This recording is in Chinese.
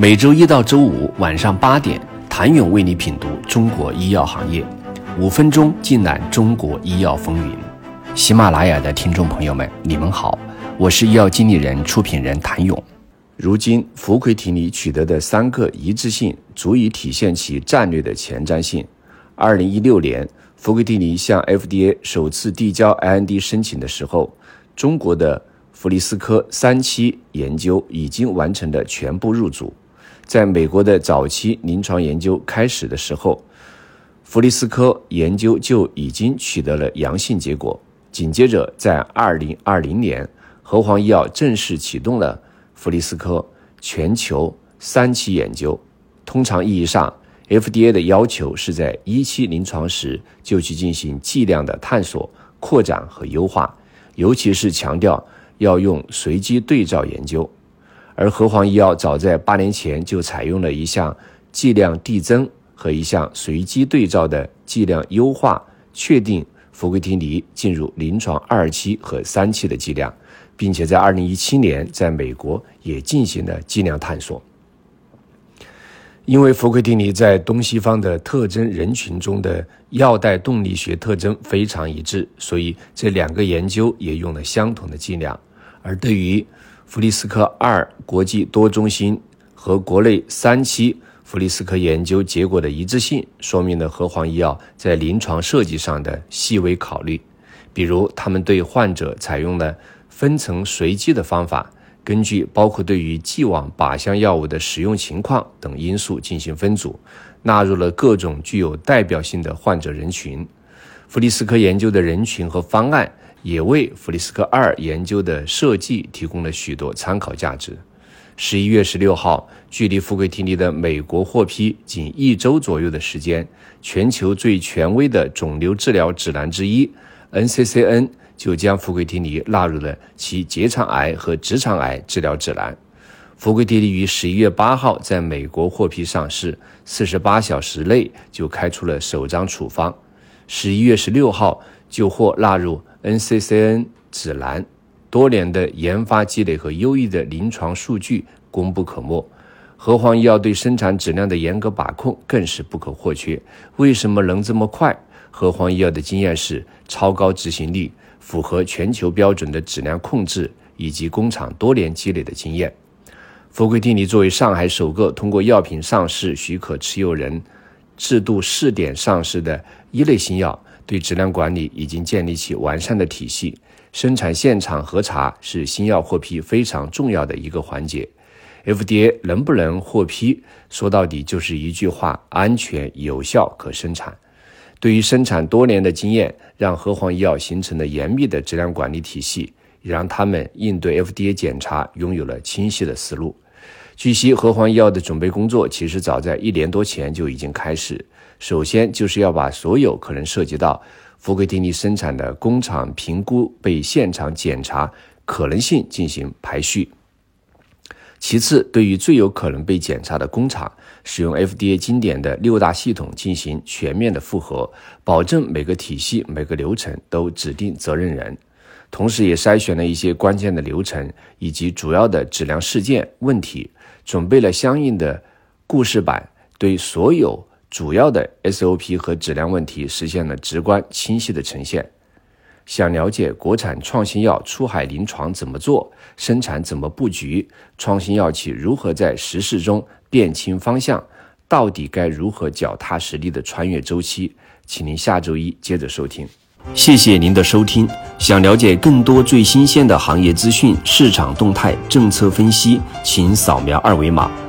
每周一到周五晚上八点，谭勇为你品读中国医药行业，五分钟尽览中国医药风云。喜马拉雅的听众朋友们，你们好，我是医药经理人、出品人谭勇。如今，福奎提尼取得的三个一致性，足以体现其战略的前瞻性。二零一六年，福奎提尼向 FDA 首次递交 IND 申请的时候，中国的弗利斯科三期研究已经完成了全部入组。在美国的早期临床研究开始的时候，弗利斯科研究就已经取得了阳性结果。紧接着，在二零二零年，和黄医药正式启动了弗利斯科全球三期研究。通常意义上，FDA 的要求是在一期临床时就去进行剂量的探索、扩展和优化，尤其是强调要用随机对照研究。而和黄医药早在八年前就采用了一项剂量递增和一项随机对照的剂量优化，确定福圭烃尼进入临床二期和三期的剂量，并且在二零一七年在美国也进行了剂量探索。因为福圭烃尼在东西方的特征人群中的药代动力学特征非常一致，所以这两个研究也用了相同的剂量。而对于弗利斯科二国际多中心和国内三期弗利斯科研究结果的一致性，说明了和黄医药在临床设计上的细微考虑。比如，他们对患者采用了分层随机的方法，根据包括对于既往靶向药物的使用情况等因素进行分组，纳入了各种具有代表性的患者人群。弗利斯科研究的人群和方案。也为弗利斯克二研究的设计提供了许多参考价值。十一月十六号，距离福奎烃尼的美国获批仅一周左右的时间，全球最权威的肿瘤治疗指南之一 NCCN 就将福奎烃尼纳入了其结肠癌和直肠癌治疗指南。福奎烃尼于十一月八号在美国获批上市，四十八小时内就开出了首张处方。十一月十六号就获纳入。NCCN 指南多年的研发积累和优异的临床数据功不可没，和黄医药对生产质量的严格把控更是不可或缺。为什么能这么快？和黄医药的经验是超高执行力、符合全球标准的质量控制以及工厂多年积累的经验。福圭烃尼作为上海首个通过药品上市许可持有人制度试点上市的一类新药。对质量管理已经建立起完善的体系，生产现场核查是新药获批非常重要的一个环节。FDA 能不能获批，说到底就是一句话：安全、有效、可生产。对于生产多年的经验，让和黄医药形成了严密的质量管理体系，也让他们应对 FDA 检查拥有了清晰的思路。据悉，和黄医药的准备工作其实早在一年多前就已经开始。首先，就是要把所有可能涉及到福圭烃尼生产的工厂评估被现场检查可能性进行排序。其次，对于最有可能被检查的工厂，使用 FDA 经典的六大系统进行全面的复核，保证每个体系、每个流程都指定责任人。同时，也筛选了一些关键的流程以及主要的质量事件问题，准备了相应的故事板，对所有。主要的 SOP 和质量问题实现了直观清晰的呈现。想了解国产创新药出海临床怎么做，生产怎么布局，创新药企如何在实事中辨清方向，到底该如何脚踏实地的穿越周期？请您下周一接着收听。谢谢您的收听。想了解更多最新鲜的行业资讯、市场动态、政策分析，请扫描二维码